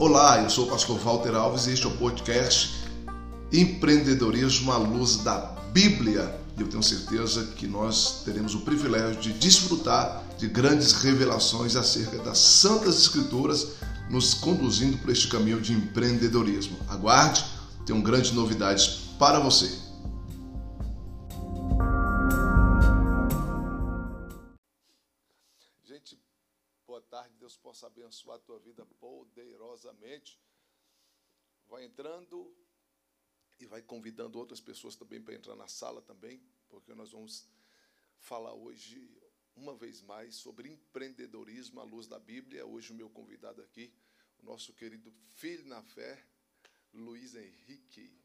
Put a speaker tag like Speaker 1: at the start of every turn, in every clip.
Speaker 1: Olá, eu sou o pastor Walter Alves e este é o podcast Empreendedorismo à Luz da Bíblia. E eu tenho certeza que nós teremos o privilégio de desfrutar de grandes revelações acerca das Santas Escrituras, nos conduzindo por este caminho de empreendedorismo. Aguarde, tenho grandes novidades para você. Possa abençoar a tua vida poderosamente. Vai entrando e vai convidando outras pessoas também para entrar na sala também, porque nós vamos falar hoje uma vez mais sobre empreendedorismo à luz da Bíblia. Hoje o meu convidado aqui, o nosso querido filho na fé, Luiz Henrique.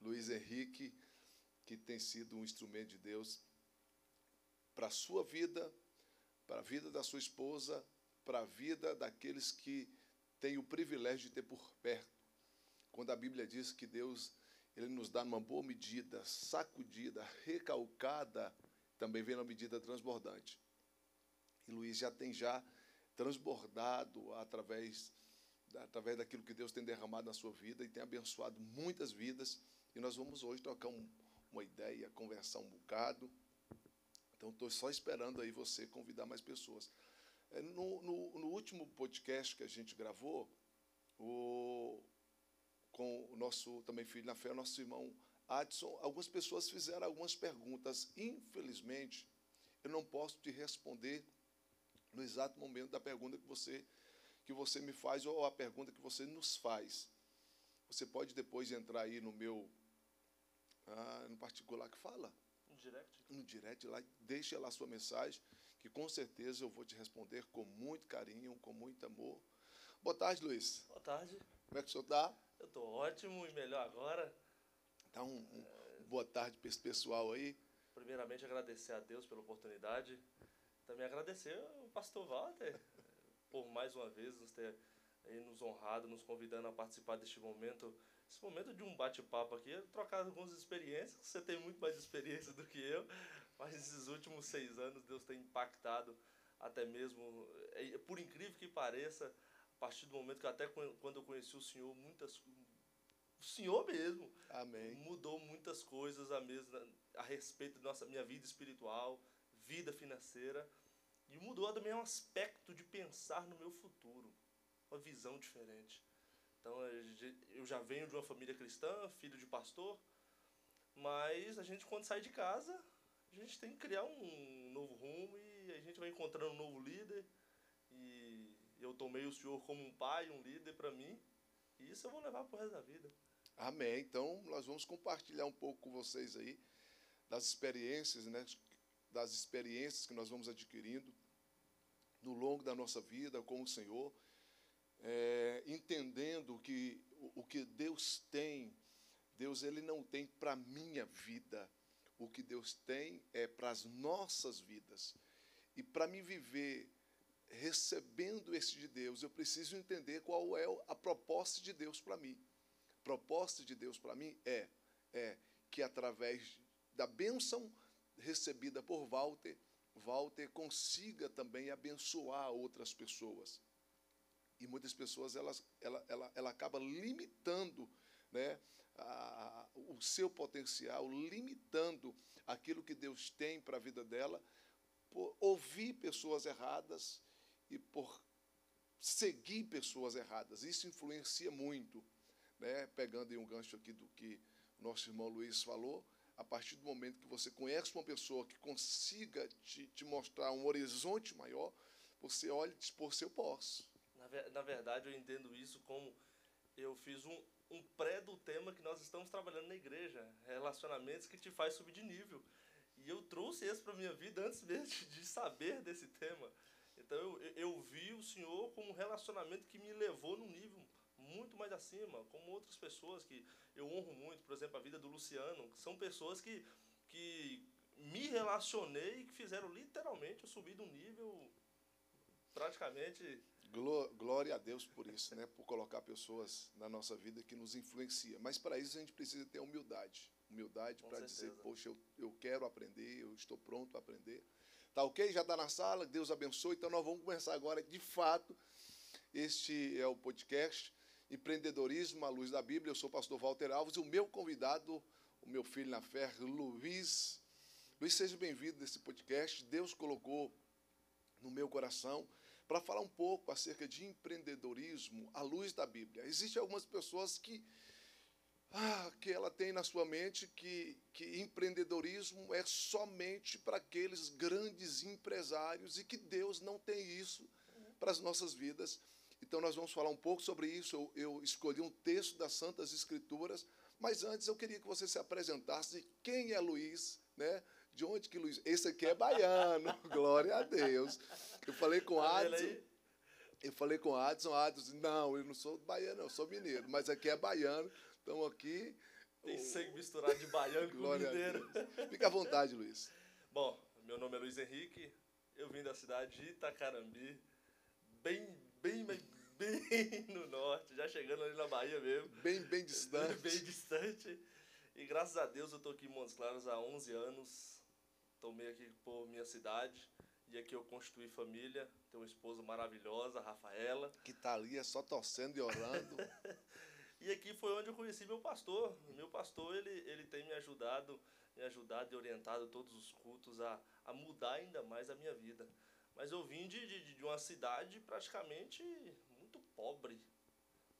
Speaker 1: Luiz Henrique, que tem sido um instrumento de Deus para a sua vida, para a vida da sua esposa, para a vida daqueles que têm o privilégio de ter por perto. Quando a Bíblia diz que Deus ele nos dá uma boa medida, sacudida, recalcada, também vem uma medida transbordante. E Luiz já tem já transbordado através através daquilo que Deus tem derramado na sua vida e tem abençoado muitas vidas. E nós vamos hoje trocar um, uma ideia, conversar um bocado. Então estou só esperando aí você convidar mais pessoas. É, no, no, no, último podcast que a gente gravou, o, com o nosso também filho na fé, o nosso irmão Adson, algumas pessoas fizeram algumas perguntas. Infelizmente, eu não posso te responder no exato momento da pergunta que você que você me faz ou a pergunta que você nos faz. Você pode depois entrar aí no meu ah, no particular que fala.
Speaker 2: No direct.
Speaker 1: No direct lá, deixa lá a sua mensagem que com certeza eu vou te responder com muito carinho, com muito amor. Boa tarde, Luiz.
Speaker 2: Boa tarde.
Speaker 1: Como é que o senhor está?
Speaker 2: Eu estou ótimo e melhor agora.
Speaker 1: Tá um, um é... boa tarde para esse pessoal aí.
Speaker 2: Primeiramente, agradecer a Deus pela oportunidade. Também agradecer ao pastor Walter por mais uma vez nos ter nos honrado, nos convidando a participar deste momento. Esse momento de um bate-papo aqui, trocar algumas experiências. Você tem muito mais experiência do que eu. Mas esses últimos seis anos Deus tem impactado até mesmo, é, por incrível que pareça, a partir do momento que até quando eu conheci o Senhor, muitas o Senhor mesmo
Speaker 1: Amém.
Speaker 2: mudou muitas coisas a, mesma, a respeito da nossa minha vida espiritual, vida financeira e mudou também um aspecto de pensar no meu futuro, uma visão diferente. Então eu já venho de uma família cristã, filho de pastor, mas a gente quando sai de casa a gente tem que criar um novo rumo e a gente vai encontrando um novo líder. E eu tomei o senhor como um pai, um líder para mim. E isso eu vou levar pro resto da vida.
Speaker 1: Amém. Então, nós vamos compartilhar um pouco com vocês aí das experiências, né? Das experiências que nós vamos adquirindo no longo da nossa vida com o Senhor, é, entendendo que o, o que Deus tem, Deus ele não tem para minha vida, o que Deus tem é para as nossas vidas. E para me viver recebendo esse de Deus, eu preciso entender qual é a proposta de Deus para mim. A proposta de Deus para mim é, é que através da bênção recebida por Walter, Walter consiga também abençoar outras pessoas. E muitas pessoas elas, ela, ela, ela acaba limitando né, a, o seu potencial, limitando aquilo que Deus tem para a vida dela, por ouvir pessoas erradas e por seguir pessoas erradas. Isso influencia muito. Né? Pegando em um gancho aqui do que nosso irmão Luiz falou, a partir do momento que você conhece uma pessoa que consiga te, te mostrar um horizonte maior, você olha e diz, pô, se eu posso.
Speaker 2: Na, na verdade, eu entendo isso como eu fiz um, um pré do tema que nós estamos trabalhando na igreja, relacionamentos que te faz subir de nível. E eu trouxe esse para minha vida antes mesmo de saber desse tema. Então eu, eu vi o Senhor como um relacionamento que me levou num nível muito mais acima, como outras pessoas que eu honro muito, por exemplo, a vida do Luciano, que são pessoas que, que me relacionei e que fizeram literalmente eu subir de um nível praticamente
Speaker 1: Glória a Deus por isso, né? por colocar pessoas na nossa vida que nos influenciam. Mas para isso a gente precisa ter humildade. Humildade para dizer, poxa, eu, eu quero aprender, eu estou pronto a aprender. Tá ok? Já está na sala, Deus abençoe. Então nós vamos começar agora, de fato. Este é o podcast. Empreendedorismo à Luz da Bíblia. Eu sou o pastor Walter Alves e o meu convidado, o meu filho na fé, Luiz. Luiz, seja bem-vindo nesse podcast. Deus colocou no meu coração para falar um pouco acerca de empreendedorismo à luz da Bíblia. Existem algumas pessoas que ah, que ela tem na sua mente que, que empreendedorismo é somente para aqueles grandes empresários e que Deus não tem isso para as nossas vidas. Então, nós vamos falar um pouco sobre isso. Eu, eu escolhi um texto das Santas Escrituras, mas antes eu queria que você se apresentasse. Quem é Luiz? Né? De onde que Luiz? Esse aqui é baiano, glória a Deus. Eu falei com tá Adson. Eu falei com Adson, Adson, não, eu não sou baiano, eu sou mineiro, mas aqui é baiano. Estamos aqui.
Speaker 2: Tem sangue misturado de baiano com mineiro.
Speaker 1: Fica à vontade, Luiz.
Speaker 2: Bom, meu nome é Luiz Henrique, eu vim da cidade de Itacarambi, bem, bem, bem no norte, já chegando ali na Bahia mesmo.
Speaker 1: Bem, bem distante.
Speaker 2: bem distante. E graças a Deus eu estou aqui em Montes Claros há 11 anos. Tomei aqui por minha cidade. Aqui eu constituí família. Tenho uma esposa maravilhosa, Rafaela.
Speaker 1: Que tá ali é só torcendo e orando.
Speaker 2: e aqui foi onde eu conheci meu pastor. Meu pastor, ele, ele tem me ajudado, me ajudado e orientado todos os cultos a, a mudar ainda mais a minha vida. Mas eu vim de, de, de uma cidade praticamente muito pobre.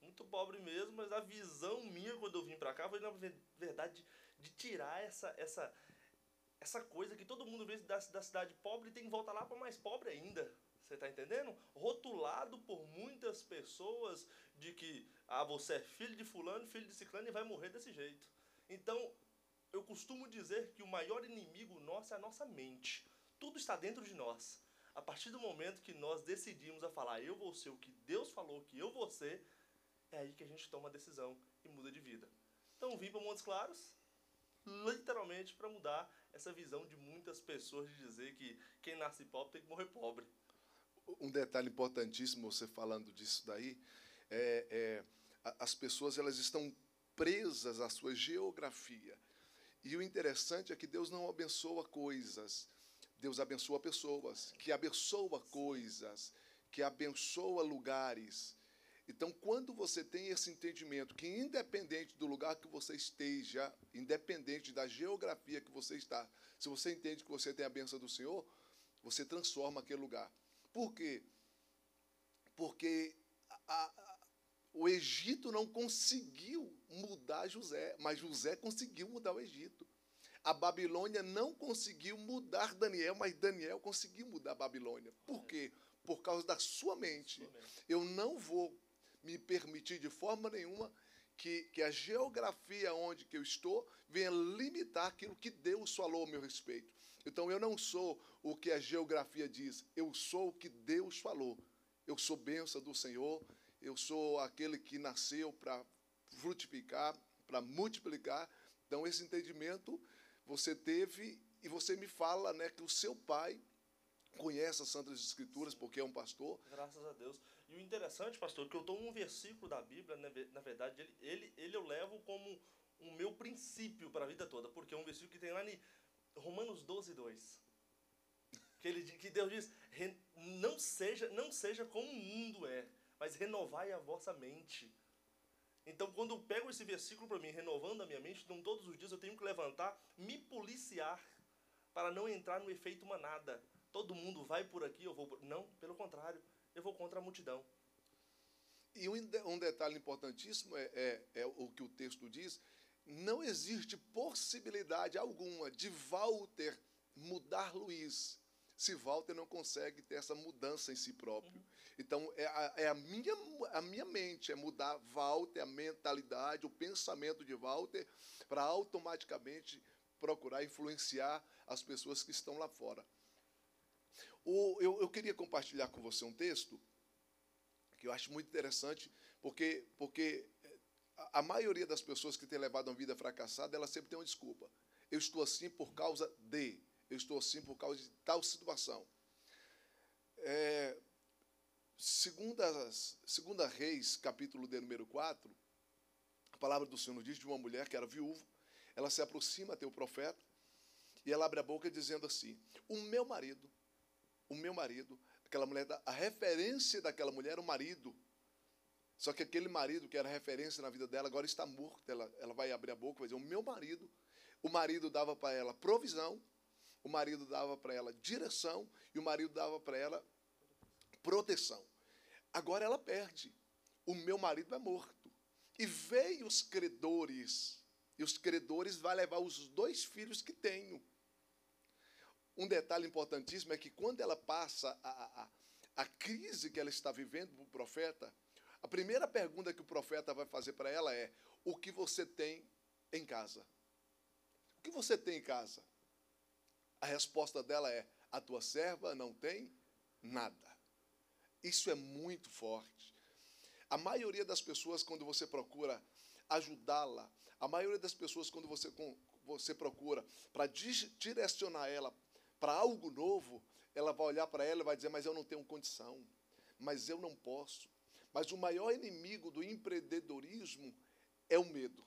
Speaker 2: Muito pobre mesmo, mas a visão minha quando eu vim para cá foi, na verdade, de tirar essa, essa, essa coisa que todo mundo vê da, da cidade pobre tem que voltar lá para mais pobre ainda. Você está entendendo? Rotulado por muitas pessoas de que ah, você é filho de fulano, filho de ciclano e vai morrer desse jeito. Então, eu costumo dizer que o maior inimigo nosso é a nossa mente. Tudo está dentro de nós. A partir do momento que nós decidimos a falar, eu vou ser o que Deus falou que eu vou ser, é aí que a gente toma a decisão e muda de vida. Então vim para Montes Claros, literalmente para mudar essa visão de muitas pessoas de dizer que quem nasce pobre tem que morrer pobre.
Speaker 1: Um detalhe importantíssimo você falando disso daí é, é as pessoas elas estão presas à sua geografia. E o interessante é que Deus não abençoa coisas, Deus abençoa pessoas, que abençoa coisas, que abençoa lugares. Então, quando você tem esse entendimento que, independente do lugar que você esteja, independente da geografia que você está, se você entende que você tem a benção do Senhor, você transforma aquele lugar. Por quê? Porque a, a, o Egito não conseguiu mudar José, mas José conseguiu mudar o Egito. A Babilônia não conseguiu mudar Daniel, mas Daniel conseguiu mudar a Babilônia. Por quê? Por causa da sua mente. Eu não vou me permitir de forma nenhuma que, que a geografia onde que eu estou venha limitar aquilo que Deus falou ao meu respeito. Então eu não sou o que a geografia diz, eu sou o que Deus falou. Eu sou benção do Senhor, eu sou aquele que nasceu para frutificar, para multiplicar. Então esse entendimento você teve e você me fala, né, que o seu pai conhece as Santas Escrituras porque é um pastor.
Speaker 2: Graças a Deus. E o interessante, pastor, que eu estou um versículo da Bíblia, né, na verdade, ele, ele, ele eu levo como o meu princípio para a vida toda, porque é um versículo que tem lá em Romanos 12, 2. Que, ele, que Deus diz, não seja, não seja como o mundo é, mas renovai a vossa mente. Então, quando eu pego esse versículo para mim, renovando a minha mente, então todos os dias eu tenho que levantar, me policiar, para não entrar no efeito manada. Todo mundo vai por aqui, eu vou por... Não, pelo contrário eu vou contra a multidão.
Speaker 1: E um, detalhe importantíssimo é, é, é o que o texto diz: não existe possibilidade alguma de Walter mudar Luiz, se Walter não consegue ter essa mudança em si próprio. Uhum. Então, é, a, é a, minha, a minha mente, é mudar Walter, a mentalidade, o pensamento de Walter, para automaticamente procurar influenciar as pessoas que estão lá fora. O, eu, eu queria compartilhar com você um texto que eu acho muito interessante, porque, porque a, a maioria das pessoas que tem levado uma vida fracassada, ela sempre tem uma desculpa. Eu estou assim por causa de, eu estou assim por causa de tal situação. É, segunda, segunda Reis, capítulo de número 4, a palavra do Senhor nos diz de uma mulher que era viúva, ela se aproxima até o profeta, e ela abre a boca dizendo assim: O meu marido o meu marido, aquela mulher, a referência daquela mulher era o marido. Só que aquele marido que era referência na vida dela agora está morto. Ela, ela vai abrir a boca e vai dizer: O meu marido. O marido dava para ela provisão, o marido dava para ela direção e o marido dava para ela proteção. Agora ela perde. O meu marido é morto. E veio os credores. E os credores vai levar os dois filhos que tenho. Um detalhe importantíssimo é que quando ela passa a, a, a crise que ela está vivendo para o profeta, a primeira pergunta que o profeta vai fazer para ela é: O que você tem em casa? O que você tem em casa? A resposta dela é: A tua serva não tem nada. Isso é muito forte. A maioria das pessoas, quando você procura ajudá-la, a maioria das pessoas, quando você, você procura para direcionar ela para algo novo, ela vai olhar para ela e vai dizer: Mas eu não tenho condição, mas eu não posso. Mas o maior inimigo do empreendedorismo é o medo.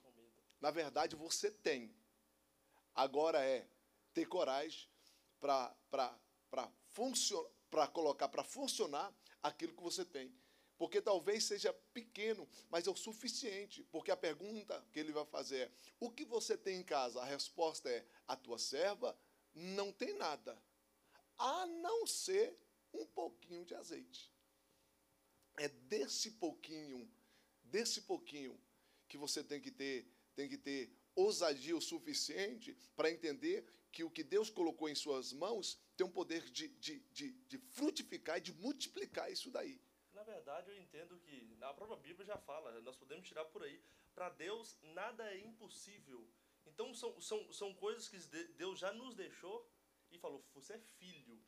Speaker 1: Na verdade, você tem. Agora é ter coragem para colocar para funcionar aquilo que você tem. Porque talvez seja pequeno, mas é o suficiente. Porque a pergunta que ele vai fazer é: o que você tem em casa? A resposta é: a tua serva não tem nada, a não ser um pouquinho de azeite. É desse pouquinho, desse pouquinho que você tem que ter, tem que ter ousadia o suficiente para entender que o que Deus colocou em suas mãos tem um poder de, de, de, de frutificar e de multiplicar isso daí.
Speaker 2: Na verdade, eu entendo que a própria Bíblia já fala, nós podemos tirar por aí. Para Deus, nada é impossível. Então, são, são, são coisas que Deus já nos deixou e falou: você é filho.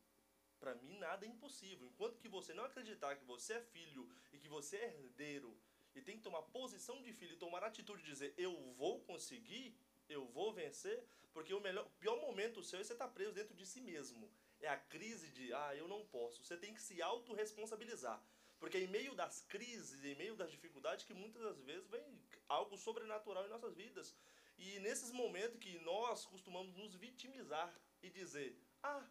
Speaker 2: Para mim, nada é impossível. Enquanto que você não acreditar que você é filho e que você é herdeiro e tem que tomar posição de filho tomar atitude de dizer: eu vou conseguir, eu vou vencer, porque o melhor, pior momento seu é você estar tá preso dentro de si mesmo. É a crise de, ah, eu não posso. Você tem que se autorresponsabilizar. Porque em meio das crises, em meio das dificuldades, que muitas das vezes vem algo sobrenatural em nossas vidas. E nesses momentos que nós costumamos nos vitimizar e dizer, ah,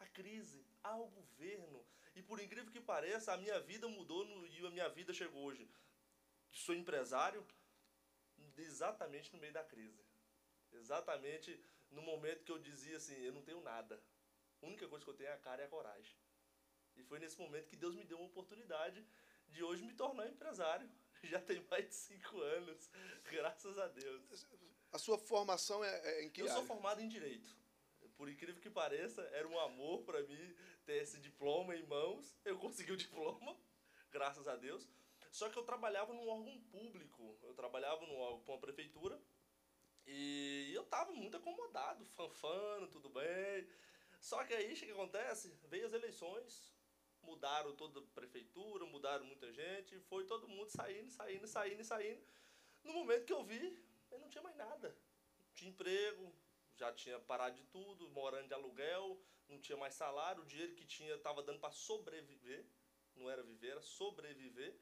Speaker 2: a crise, ah, o governo. E por incrível que pareça, a minha vida mudou no, e a minha vida chegou hoje. Sou empresário exatamente no meio da crise. Exatamente no momento que eu dizia assim, eu não tenho nada. A única coisa que eu tenho é a cara e a coragem. E foi nesse momento que Deus me deu uma oportunidade de hoje me tornar empresário. Já tem mais de cinco anos, graças a Deus.
Speaker 1: A sua formação é, é em que
Speaker 2: Eu
Speaker 1: área?
Speaker 2: sou formado em Direito. Por incrível que pareça, era um amor para mim ter esse diploma em mãos. Eu consegui o diploma, graças a Deus. Só que eu trabalhava num órgão público. Eu trabalhava num órgão, com a prefeitura. E eu tava muito acomodado, fanfano, tudo bem. Só que aí, o que acontece? Veio as eleições, mudaram toda a prefeitura, mudaram muita gente, foi todo mundo saindo, saindo, saindo, saindo. No momento que eu vi, eu não tinha mais nada. Tinha emprego, já tinha parado de tudo, morando de aluguel, não tinha mais salário, o dinheiro que tinha estava dando para sobreviver, não era viver, era sobreviver.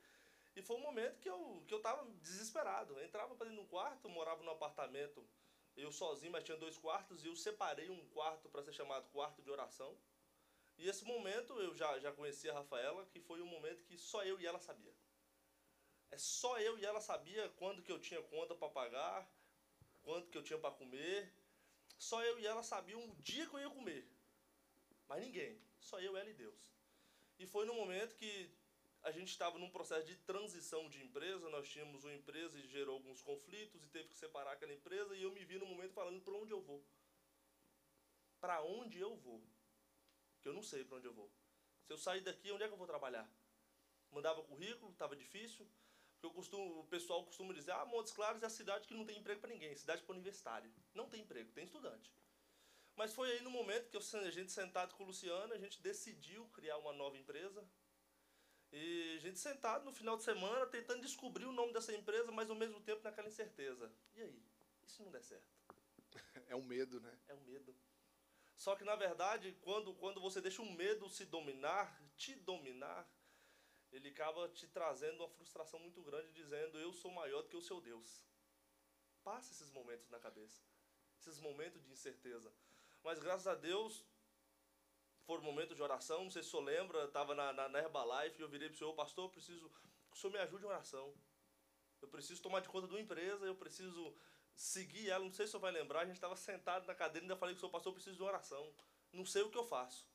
Speaker 2: E foi um momento que eu, que eu tava desesperado. Eu entrava para dentro do quarto, morava num apartamento, eu sozinho, mas tinha dois quartos, e eu separei um quarto para ser chamado quarto de oração. E esse momento eu já, já conhecia a Rafaela, que foi um momento que só eu e ela sabia. É só eu e ela sabia quando que eu tinha conta para pagar, quanto que eu tinha para comer. Só eu e ela sabiam o dia que eu ia comer. Mas ninguém. Só eu, ela e Deus. E foi no momento que a gente estava num processo de transição de empresa, nós tínhamos uma empresa e gerou alguns conflitos e teve que separar aquela empresa e eu me vi no momento falando para onde eu vou. Para onde eu vou? Que eu não sei para onde eu vou. Se eu sair daqui, onde é que eu vou trabalhar? Mandava currículo, estava difícil. Eu costumo, o pessoal costuma dizer, ah, Montes Claros é a cidade que não tem emprego para ninguém, cidade para universitário. Não tem emprego, tem estudante. Mas foi aí no momento que eu, a gente sentado com o Luciano, a gente decidiu criar uma nova empresa, e a gente sentado no final de semana tentando descobrir o nome dessa empresa, mas ao mesmo tempo naquela incerteza. E aí? E se não der certo?
Speaker 1: É um medo, né?
Speaker 2: É um medo. Só que na verdade, quando, quando você deixa o medo se dominar, te dominar, ele acaba te trazendo uma frustração muito grande, dizendo: Eu sou maior do que o seu Deus. Passa esses momentos na cabeça, esses momentos de incerteza. Mas graças a Deus, foram momentos de oração, não sei se o senhor lembra, estava na, na, na Herbalife e eu virei para o senhor, pastor, eu preciso que o Senhor me ajude em oração. Eu preciso tomar de conta de uma empresa, eu preciso seguir ela. Não sei se o senhor vai lembrar, a gente estava sentado na cadeira e ainda falei que o senhor pastor, eu preciso de oração. Não sei o que eu faço.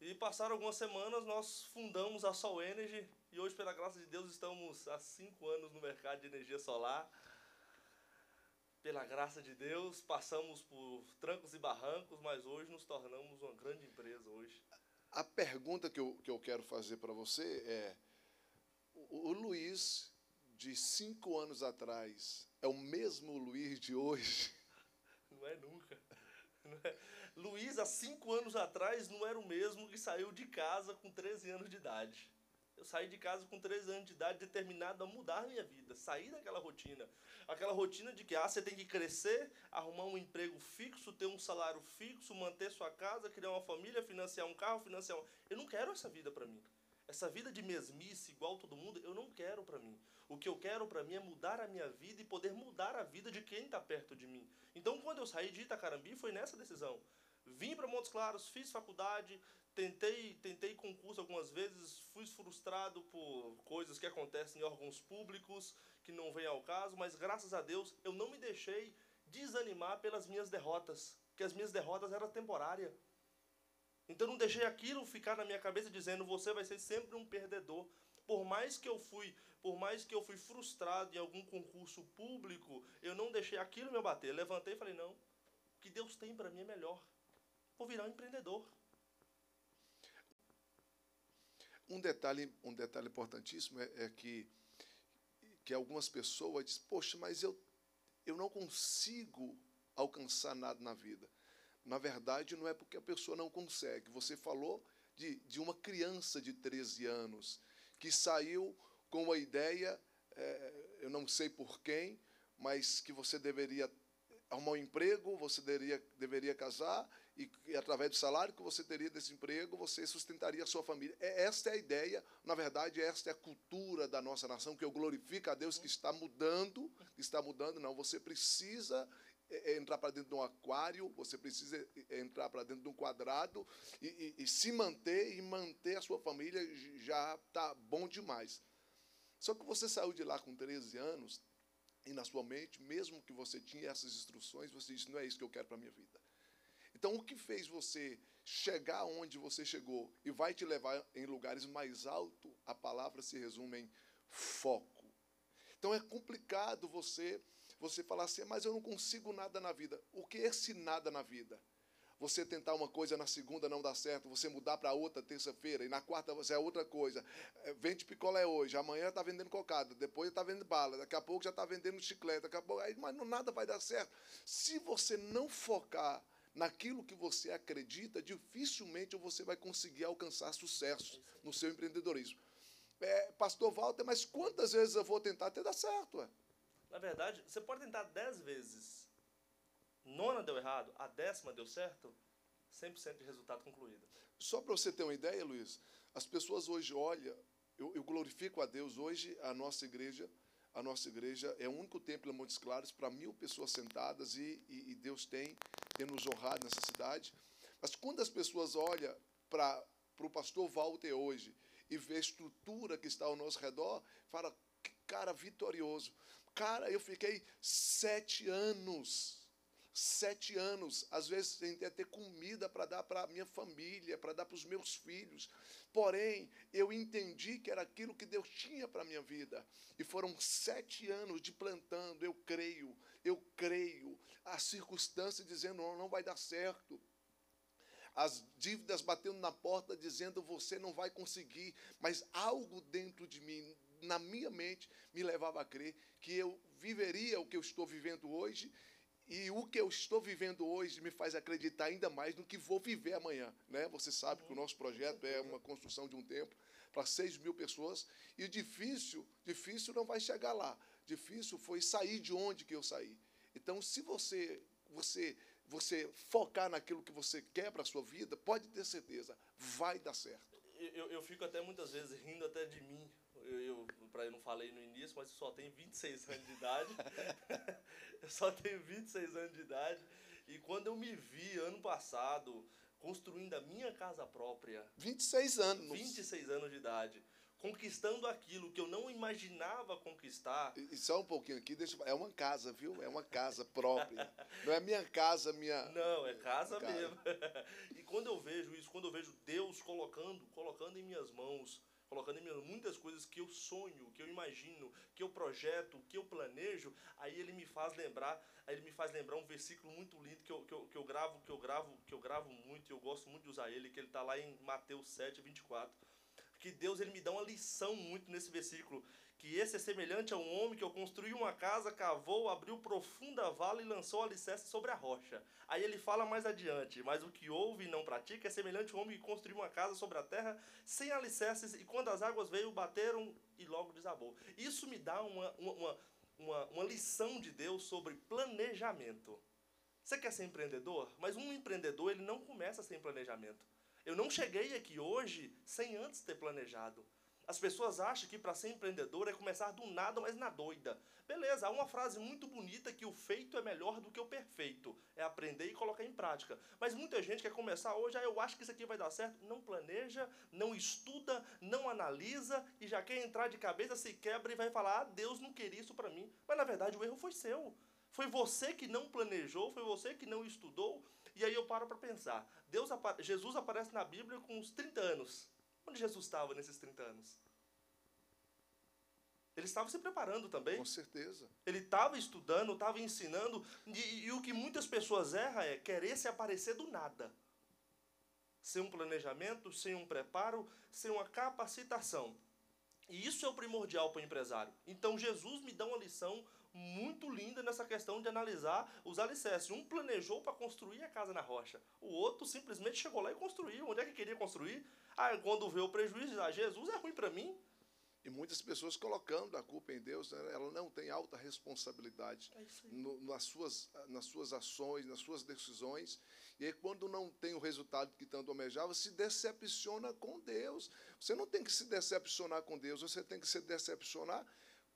Speaker 2: E passaram algumas semanas, nós fundamos a Sol Energy e hoje, pela graça de Deus, estamos há cinco anos no mercado de energia solar. Pela graça de Deus, passamos por trancos e barrancos, mas hoje nos tornamos uma grande empresa hoje.
Speaker 1: A pergunta que eu, que eu quero fazer para você é: o, o Luiz de cinco anos atrás é o mesmo Luiz de hoje?
Speaker 2: Não é nunca. Não é. Luiz, há cinco anos atrás, não era o mesmo que saiu de casa com 13 anos de idade. Eu saí de casa com 13 anos de idade, determinado a mudar minha vida, sair daquela rotina. Aquela rotina de que ah, você tem que crescer, arrumar um emprego fixo, ter um salário fixo, manter sua casa, criar uma família, financiar um carro, financiar. Eu não quero essa vida para mim. Essa vida de mesmice, igual todo mundo, eu não quero para mim. O que eu quero para mim é mudar a minha vida e poder mudar a vida de quem está perto de mim. Então, quando eu saí de Itacarambi, foi nessa decisão. Vim para Montes Claros, fiz faculdade, tentei, tentei concurso algumas vezes, fui frustrado por coisas que acontecem em órgãos públicos que não vêm ao caso, mas graças a Deus eu não me deixei desanimar pelas minhas derrotas, que as minhas derrotas eram temporárias. Então não deixei aquilo ficar na minha cabeça dizendo você vai ser sempre um perdedor. Por mais que eu fui, por mais que eu fui frustrado em algum concurso público, eu não deixei aquilo me abater. Levantei e falei: "Não. O que Deus tem para mim é melhor. Vou virar um empreendedor."
Speaker 1: Um detalhe, um detalhe importantíssimo é, é que que algumas pessoas dizem: "Poxa, mas eu eu não consigo alcançar nada na vida." Na verdade, não é porque a pessoa não consegue. Você falou de, de uma criança de 13 anos que saiu com a ideia, é, eu não sei por quem, mas que você deveria arrumar um emprego, você deveria, deveria casar, e, e, através do salário que você teria desse emprego, você sustentaria a sua família. É, esta é a ideia, na verdade, esta é a cultura da nossa nação, que eu glorifico a Deus que está mudando, está mudando. Não, você precisa é, é entrar para dentro de um aquário, você precisa é, entrar para dentro de um quadrado e, e, e, se manter e manter a sua família já está bom demais. Só que você saiu de lá com 13 anos e na sua mente, mesmo que você tinha essas instruções, você disse: não é isso que eu quero para a minha vida. Então, o que fez você chegar onde você chegou e vai te levar em lugares mais altos, a palavra se resume em foco. Então, é complicado você você falar assim, mas eu não consigo nada na vida. O que é esse nada na vida? Você tentar uma coisa na segunda não dá certo, você mudar para outra terça-feira, e na quarta você é outra coisa. É, vende picolé hoje, amanhã está vendendo cocada, depois está vendendo bala, daqui a pouco já está vendendo chiclete, daqui a pouco, aí, mas não, nada vai dar certo. Se você não focar naquilo que você acredita, dificilmente você vai conseguir alcançar sucesso no seu empreendedorismo. É, Pastor Walter, mas quantas vezes eu vou tentar até dar certo? Ué?
Speaker 2: Na verdade, você pode tentar dez vezes. Nona deu errado, a décima deu certo, 100% de resultado concluído.
Speaker 1: Só para você ter uma ideia, Luiz, as pessoas hoje olham, eu, eu, glorifico a Deus, hoje a nossa igreja, a nossa igreja é o único templo em Montes Claros para mil pessoas sentadas e, e, e Deus tem, tem nos honrado nessa cidade. Mas quando as pessoas olham para o pastor Walter hoje e vê a estrutura que está ao nosso redor, fala, cara vitorioso. Cara, eu fiquei sete anos. Sete anos, às vezes sem ter comida para dar para a minha família, para dar para os meus filhos. Porém, eu entendi que era aquilo que Deus tinha para a minha vida. E foram sete anos de plantando. Eu creio, eu creio. A circunstância dizendo: não, não vai dar certo as dívidas batendo na porta dizendo você não vai conseguir, mas algo dentro de mim na minha mente, me levava a crer que eu viveria o que eu estou vivendo hoje e o que eu estou vivendo hoje me faz acreditar ainda mais no que vou viver amanhã. Né? Você sabe que o nosso projeto é uma construção de um tempo para 6 mil pessoas e difícil, difícil não vai chegar lá. Difícil foi sair de onde que eu saí. Então, se você, você, você focar naquilo que você quer para a sua vida, pode ter certeza, vai dar certo.
Speaker 2: Eu, eu fico até muitas vezes rindo até de mim, eu, eu, pra, eu não falei no início, mas só tenho 26 anos de idade. eu só tenho 26 anos de idade. E quando eu me vi ano passado construindo a minha casa própria.
Speaker 1: 26 anos.
Speaker 2: 26 anos de idade. Conquistando aquilo que eu não imaginava conquistar.
Speaker 1: E, e só um pouquinho aqui, deixa, é uma casa, viu? É uma casa própria. Não é minha casa, minha.
Speaker 2: Não, é casa, casa. mesmo. e quando eu vejo isso, quando eu vejo Deus colocando, colocando em minhas mãos colocando em mim muitas coisas que eu sonho, que eu imagino, que eu projeto, que eu planejo, aí ele me faz lembrar, aí ele me faz lembrar um versículo muito lindo que eu, que eu, que eu gravo, que eu gravo, que eu gravo muito, e eu gosto muito de usar ele, que ele está lá em Mateus 7, 24. Que Deus ele me dá uma lição muito nesse versículo que esse é semelhante a um homem que eu construí uma casa, cavou, abriu profunda vala e lançou alicerce sobre a rocha. Aí ele fala mais adiante, mas o que ouve e não pratica é semelhante a um homem que construiu uma casa sobre a terra sem alicerces e quando as águas veio, bateram e logo desabou. Isso me dá uma, uma, uma, uma lição de Deus sobre planejamento. Você quer ser empreendedor? Mas um empreendedor ele não começa sem planejamento. Eu não cheguei aqui hoje sem antes ter planejado. As pessoas acham que para ser empreendedor é começar do nada, mas na doida. Beleza, há uma frase muito bonita que o feito é melhor do que o perfeito. É aprender e colocar em prática. Mas muita gente quer começar hoje, ah, eu acho que isso aqui vai dar certo. Não planeja, não estuda, não analisa e já quer entrar de cabeça, se quebra e vai falar, ah, Deus não queria isso para mim. Mas na verdade o erro foi seu. Foi você que não planejou, foi você que não estudou. E aí eu paro para pensar. Deus, Jesus aparece na Bíblia com uns 30 anos. Onde Jesus estava nesses 30 anos? Ele estava se preparando também.
Speaker 1: Com certeza.
Speaker 2: Ele estava estudando, estava ensinando. E, e, o que muitas pessoas erram é querer se aparecer do nada. Sem um planejamento, sem um preparo, sem uma capacitação. E isso é o primordial para o empresário. Então Jesus me dá uma lição muito linda nessa questão de analisar os alicerces. Um planejou para construir a casa na rocha. O outro simplesmente chegou lá e construiu. Onde é que queria construir? Aí quando vê o prejuízo, diz, ah, Jesus é ruim para mim.
Speaker 1: E muitas pessoas colocando a culpa em Deus, né? ela não tem alta responsabilidade
Speaker 2: é
Speaker 1: no, nas, suas, nas suas ações, nas suas decisões. E aí, quando não tem o resultado que tanto almejava, se decepciona com Deus. Você não tem que se decepcionar com Deus, você tem que se decepcionar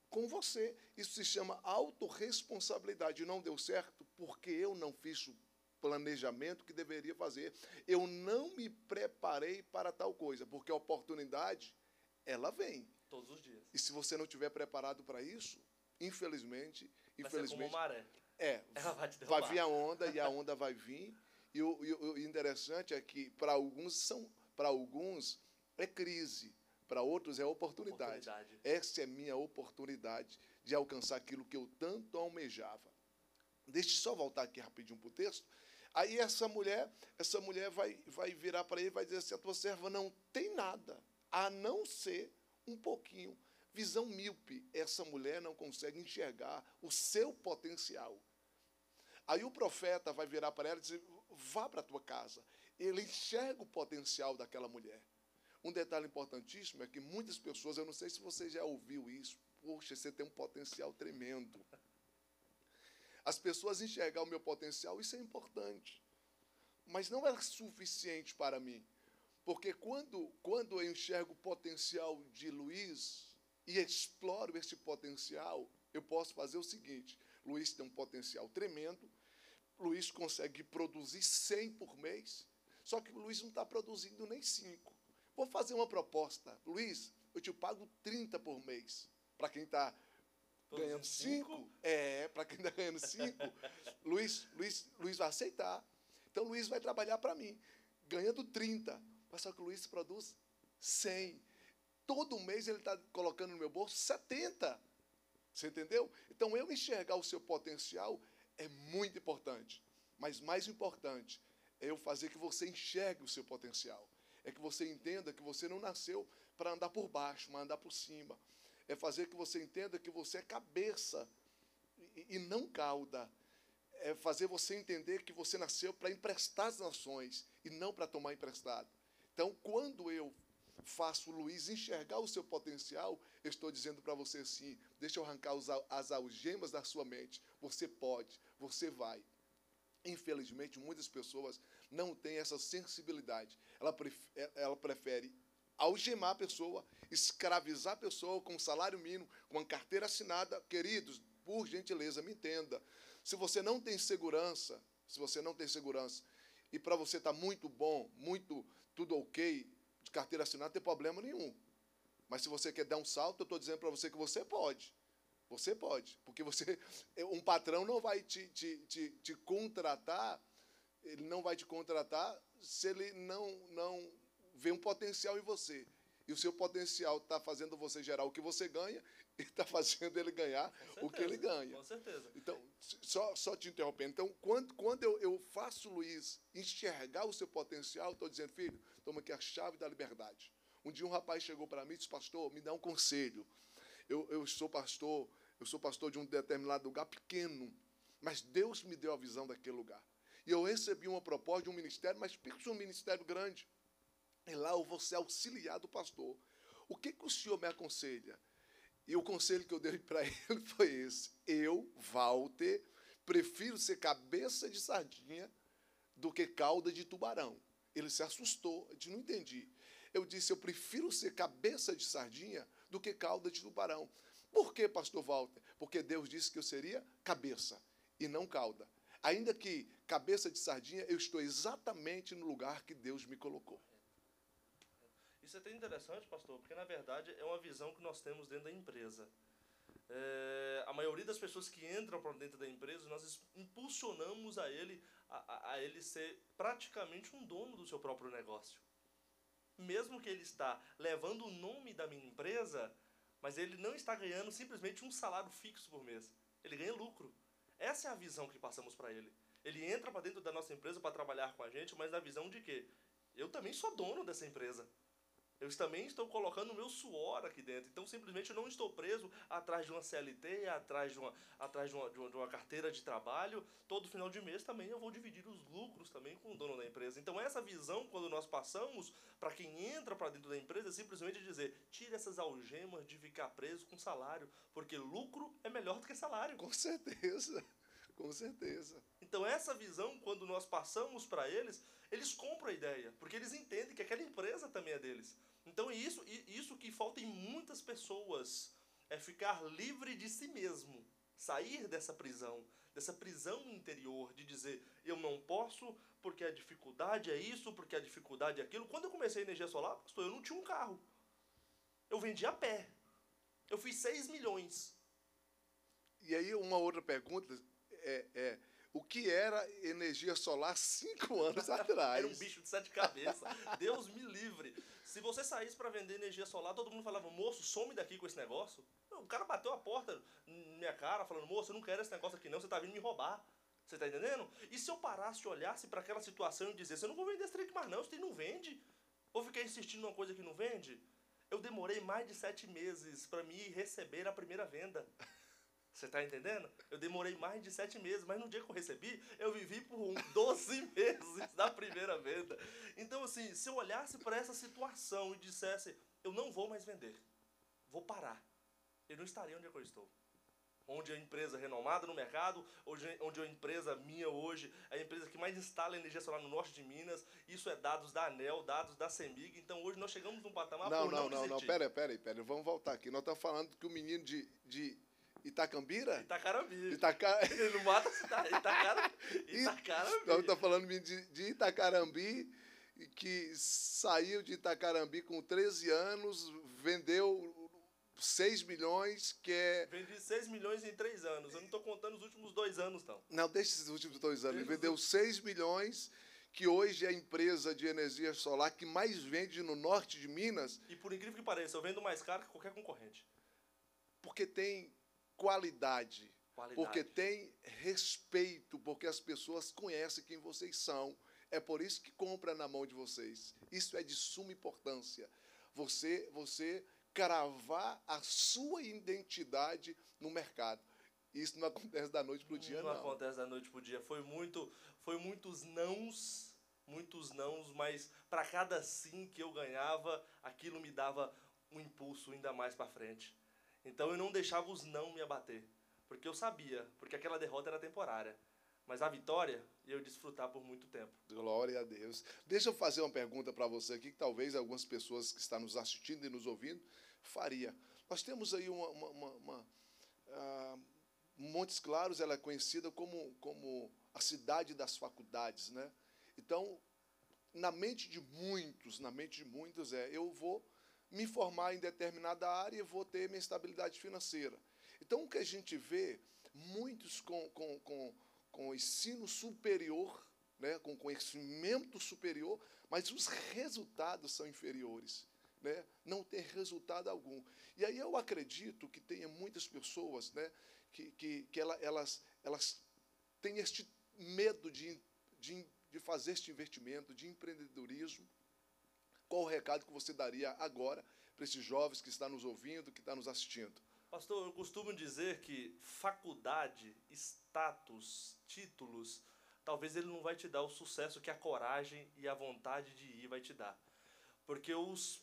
Speaker 1: com você. Isso se chama autorresponsabilidade. Não deu certo porque eu não fiz o planejamento que deveria fazer. Eu não me preparei para tal coisa, porque a oportunidade, ela vem.
Speaker 2: Todos os dias.
Speaker 1: E se você não estiver preparado para isso, infelizmente,
Speaker 2: vai
Speaker 1: infelizmente,
Speaker 2: maré.
Speaker 1: É,
Speaker 2: Ela vai,
Speaker 1: te vai vir a onda e a onda vai vir. E o, e o interessante é que para alguns são, para alguns é crise, para outros é oportunidade.
Speaker 2: oportunidade.
Speaker 1: Essa é minha oportunidade de alcançar aquilo que eu tanto almejava. Deixa eu só voltar aqui rapidinho para o texto. Aí essa mulher, essa mulher vai, vai virar para ele e vai dizer assim: a tua serva não tem nada, a não ser um pouquinho. Visão míope, essa mulher não consegue enxergar o seu potencial. Aí o profeta vai virar para ela e dizer: vá para a tua casa. Ele enxerga o potencial daquela mulher. Um detalhe importantíssimo é que muitas pessoas, eu não sei se você já ouviu isso, poxa, você tem um potencial tremendo. As pessoas enxergar o meu potencial, isso é importante. Mas não é suficiente para mim. Porque quando, quando eu enxergo o potencial de Luiz e exploro esse potencial, eu posso fazer o seguinte: Luiz tem um potencial tremendo, Luiz consegue produzir 100 por mês, só que o Luiz não está produzindo nem 5. Vou fazer uma proposta. Luiz, eu te pago 30 por mês. Para quem está ganhando 5, é, para quem está ganhando 5, Luiz, Luiz, Luiz vai aceitar. Então, Luiz vai trabalhar para mim, ganhando 30. O Luiz produz 100. Todo mês ele está colocando no meu bolso 70. Você entendeu? Então, eu enxergar o seu potencial é muito importante. Mas mais importante é eu fazer que você enxergue o seu potencial. É que você entenda que você não nasceu para andar por baixo, mas andar por cima. É fazer que você entenda que você é cabeça e não cauda. É fazer você entender que você nasceu para emprestar as nações e não para tomar emprestado. Então, quando eu faço o Luiz enxergar o seu potencial, estou dizendo para você assim: deixa eu arrancar as algemas da sua mente. Você pode, você vai. Infelizmente, muitas pessoas não têm essa sensibilidade. Ela prefere, ela prefere algemar a pessoa, escravizar a pessoa com um salário mínimo, com uma carteira assinada. Queridos, por gentileza, me entenda. Se você não tem segurança, se você não tem segurança, e para você está muito bom, muito tudo ok, de carteira assinada, não tem problema nenhum. Mas se você quer dar um salto, eu estou dizendo para você que você pode. Você pode. Porque você, um patrão não vai te, te, te, te contratar, ele não vai te contratar se ele não, não vê um potencial em você. E o seu potencial está fazendo você gerar o que você ganha e está fazendo ele ganhar certeza, o que ele ganha.
Speaker 2: Com certeza.
Speaker 1: Então, só, só te interrompendo. Então, quando, quando eu, eu faço, Luiz, enxergar o seu potencial, estou dizendo, filho, toma aqui a chave da liberdade. Um dia um rapaz chegou para mim e disse, pastor, me dá um conselho. Eu, eu sou pastor, eu sou pastor de um determinado lugar pequeno, mas Deus me deu a visão daquele lugar. E eu recebi uma proposta de um ministério, mas pensa um ministério grande. E lá eu vou ser auxiliar do pastor. O que, que o senhor me aconselha? E o conselho que eu dei para ele foi esse: eu, Walter, prefiro ser cabeça de sardinha do que cauda de tubarão. Ele se assustou, eu disse, não entendi. Eu disse: eu prefiro ser cabeça de sardinha do que cauda de tubarão. Por que, pastor Walter? Porque Deus disse que eu seria cabeça e não cauda. Ainda que cabeça de sardinha, eu estou exatamente no lugar que Deus me colocou.
Speaker 2: Isso é até interessante, pastor, porque na verdade é uma visão que nós temos dentro da empresa. É, a maioria das pessoas que entram para dentro da empresa, nós impulsionamos a ele a, a, ele ser praticamente um dono do seu próprio negócio. Mesmo que ele está levando o nome da minha empresa, mas ele não está ganhando simplesmente um salário fixo por mês. Ele ganha lucro. Essa é a visão que passamos para ele. Ele entra para dentro da nossa empresa para trabalhar com a gente, mas na visão de que eu também sou dono dessa empresa. Eu também estou colocando o meu suor aqui dentro. Então, simplesmente, eu não estou preso atrás de uma CLT, atrás, de uma, atrás de, uma, de, uma, de uma carteira de trabalho. Todo final de mês também eu vou dividir os lucros também com o dono da empresa. Então, essa visão, quando nós passamos, para quem entra para dentro da empresa, é simplesmente dizer: tire essas algemas de ficar preso com salário, porque lucro é melhor do que salário.
Speaker 1: Com certeza. Com certeza.
Speaker 2: Então, essa visão, quando nós passamos para eles, eles compram a ideia, porque eles entendem que aquela empresa também é deles. Então, isso, isso que falta em muitas pessoas é ficar livre de si mesmo, sair dessa prisão, dessa prisão interior de dizer eu não posso porque a dificuldade é isso, porque a dificuldade é aquilo. Quando eu comecei a energia solar, pastor, eu não tinha um carro. Eu vendi a pé. Eu fiz 6 milhões.
Speaker 1: E aí, uma outra pergunta é, é o que era energia solar cinco anos atrás.
Speaker 2: era um bicho de sete cabeças. Deus me livre. Se você saísse para vender energia solar, todo mundo falava, moço, some daqui com esse negócio. o cara bateu a porta na minha cara, falando, moço, eu não quero esse negócio aqui não, você tá vindo me roubar. Você tá entendendo? E se eu parasse e olhasse para aquela situação e dissesse, eu não vou vender esse trem mais não, isso não vende. Vou ficar insistindo numa coisa que não vende? Eu demorei mais de sete meses para me receber a primeira venda. Você está entendendo? Eu demorei mais de sete meses, mas no dia que eu recebi, eu vivi por 12 meses da primeira venda. Então, assim, se eu olhasse para essa situação e dissesse, eu não vou mais vender, vou parar, eu não estaria onde eu estou. Onde a empresa renomada no mercado, onde, onde a empresa minha hoje, é a empresa que mais instala energia solar no norte de Minas, isso é dados da ANEL, dados da CEMIG, então hoje nós chegamos num patamar
Speaker 1: não, por não, não, não, não, pera, pera aí, pera, vamos voltar aqui. Nós estamos falando que o menino de, de Itacambira?
Speaker 2: Itacarambi.
Speaker 1: Itaca...
Speaker 2: Não mata cidade. Itacara... Itacarambi.
Speaker 1: Então, está falando de, de Itacarambi, que saiu de Itacarambi com 13 anos, vendeu 6 milhões, que é...
Speaker 2: Vendi 6 milhões em 3 anos. Eu não estou contando os últimos dois anos, não.
Speaker 1: Não, deixa esses últimos dois anos. Ele vendeu 6 milhões, que hoje é a empresa de energia solar que mais vende no norte de Minas.
Speaker 2: E por incrível que pareça, eu vendo mais caro que qualquer concorrente.
Speaker 1: Porque tem qualidade, qualidade, porque tem respeito, porque as pessoas conhecem quem vocês são. É por isso que compra na mão de vocês. Isso é de suma importância. Você, você cravar a sua identidade no mercado. Isso não acontece da noite para o dia, não.
Speaker 2: Não acontece da noite para o dia. Foi muito, foi muitos nãos, muitos nãos, mas para cada sim que eu ganhava, aquilo me dava um impulso ainda mais para frente. Então eu não deixava os não me abater, porque eu sabia, porque aquela derrota era temporária. Mas a vitória eu desfrutar por muito tempo.
Speaker 1: Glória a Deus. Deixa eu fazer uma pergunta para você aqui, que talvez algumas pessoas que estão nos assistindo e nos ouvindo faria. Nós temos aí uma, uma, uma, uma uh, Montes Claros, ela é conhecida como, como a cidade das faculdades, né? Então, na mente de muitos, na mente de muitos é, eu vou me formar em determinada área e vou ter minha estabilidade financeira. Então, o que a gente vê, muitos com, com, com, com ensino superior, né, com conhecimento superior, mas os resultados são inferiores. Né? Não tem resultado algum. E aí eu acredito que tenha muitas pessoas né, que, que, que elas, elas têm este medo de, de, de fazer este investimento, de empreendedorismo. Qual o recado que você daria agora para esses jovens que estão nos ouvindo, que estão nos assistindo?
Speaker 2: Pastor, eu costumo dizer que faculdade, status, títulos, talvez ele não vai te dar o sucesso que a coragem e a vontade de ir vai te dar. Porque os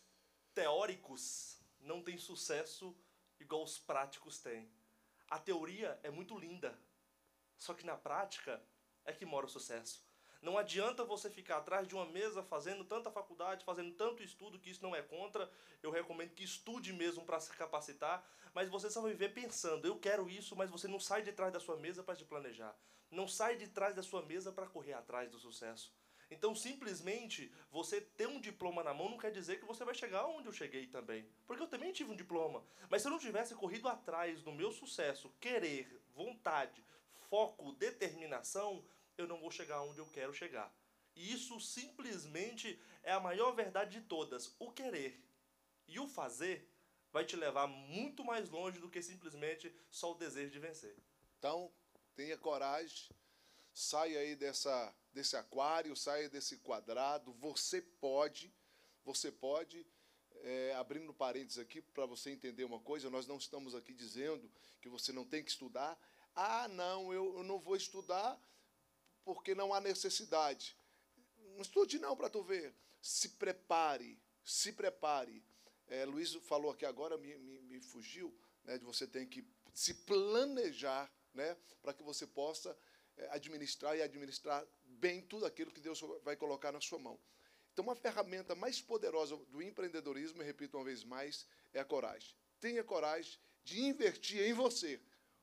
Speaker 2: teóricos não têm sucesso igual os práticos têm. A teoria é muito linda, só que na prática é que mora o sucesso. Não adianta você ficar atrás de uma mesa fazendo tanta faculdade, fazendo tanto estudo, que isso não é contra. Eu recomendo que estude mesmo para se capacitar, mas você só vai viver pensando, eu quero isso, mas você não sai de trás da sua mesa para te planejar. Não sai de trás da sua mesa para correr atrás do sucesso. Então, simplesmente, você ter um diploma na mão não quer dizer que você vai chegar onde eu cheguei também. Porque eu também tive um diploma. Mas se eu não tivesse corrido atrás do meu sucesso, querer, vontade, foco, determinação, eu não vou chegar onde eu quero chegar. E isso simplesmente é a maior verdade de todas. O querer e o fazer vai te levar muito mais longe do que simplesmente só o desejo de vencer.
Speaker 1: Então, tenha coragem, saia aí dessa, desse aquário, saia desse quadrado. Você pode, você pode, é, abrindo parênteses aqui para você entender uma coisa, nós não estamos aqui dizendo que você não tem que estudar. Ah, não, eu, eu não vou estudar porque não há necessidade. Não estude não para tu ver. Se prepare, se prepare. É, Luiz falou aqui agora, me, me, me fugiu, né, de você tem que se planejar né, para que você possa é, administrar e administrar bem tudo aquilo que Deus vai colocar na sua mão. Então, uma ferramenta mais poderosa do empreendedorismo, repito uma vez mais, é a coragem. Tenha coragem de investir em você,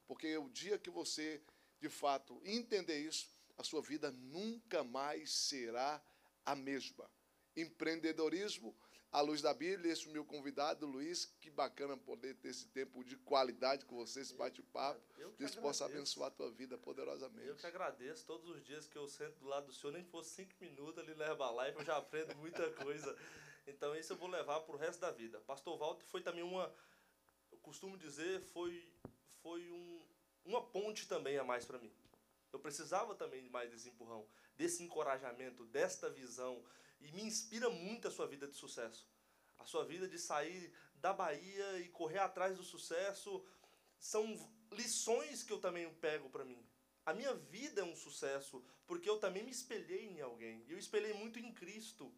Speaker 1: porque o dia que você, de fato, entender isso, a sua vida nunca mais será a mesma. Empreendedorismo à luz da Bíblia, esse é o meu convidado, Luiz. Que bacana poder ter esse tempo de qualidade com você, esse bate-papo. Deus possa abençoar a tua vida poderosamente.
Speaker 2: Eu que agradeço todos os dias que eu sento do lado do senhor, nem fosse cinco minutos ali leva a live, eu já aprendo muita coisa. Então isso eu vou levar para o resto da vida. Pastor Walter foi também uma, eu costumo dizer, foi, foi um, uma ponte também a mais para mim. Eu precisava também de mais desse empurrão, desse encorajamento, desta visão. E me inspira muito a sua vida de sucesso. A sua vida de sair da Bahia e correr atrás do sucesso. São lições que eu também pego para mim. A minha vida é um sucesso porque eu também me espelhei em alguém. E eu espelhei muito em Cristo.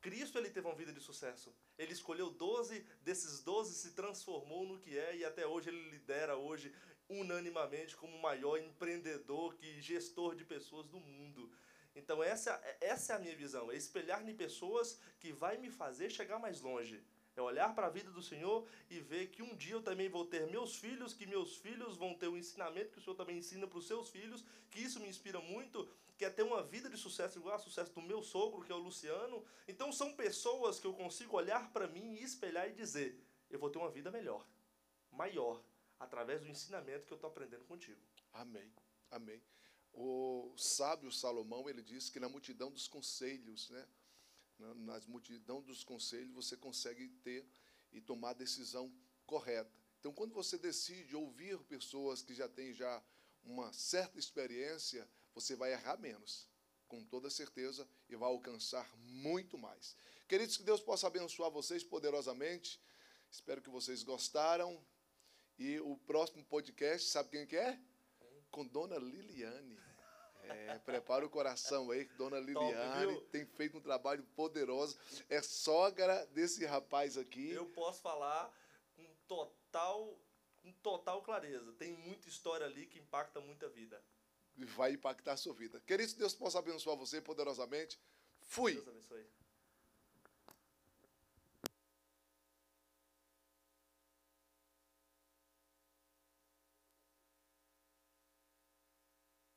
Speaker 2: Cristo ele teve uma vida de sucesso. Ele escolheu 12, desses 12 se transformou no que é e até hoje ele lidera hoje unanimamente como o maior empreendedor e gestor de pessoas do mundo. Então essa, essa é a minha visão, é espelhar em pessoas que vai me fazer chegar mais longe. É olhar para a vida do Senhor e ver que um dia eu também vou ter meus filhos, que meus filhos vão ter o ensinamento que o Senhor também ensina para os seus filhos, que isso me inspira muito, que é ter uma vida de sucesso igual ao sucesso do meu sogro, que é o Luciano. Então são pessoas que eu consigo olhar para mim e espelhar e dizer: eu vou ter uma vida melhor, maior, através do ensinamento que eu estou aprendendo contigo.
Speaker 1: Amém. Amém. O sábio Salomão, ele diz que na multidão dos conselhos, né? Na, na multidão dos conselhos, você consegue ter e tomar a decisão correta. Então, quando você decide ouvir pessoas que já têm já uma certa experiência, você vai errar menos, com toda certeza, e vai alcançar muito mais. Queridos, que Deus possa abençoar vocês poderosamente. Espero que vocês gostaram. E o próximo podcast, sabe quem que é? Com Dona Liliane. É, prepara o coração aí, que Dona Liliane Top, tem feito um trabalho poderoso. É sogra desse rapaz aqui.
Speaker 2: Eu posso falar com total, com total clareza. Tem muita história ali que impacta muita vida.
Speaker 1: Vai impactar a sua vida. Querido, Deus possa abençoar você poderosamente. Fui.
Speaker 2: Deus abençoe.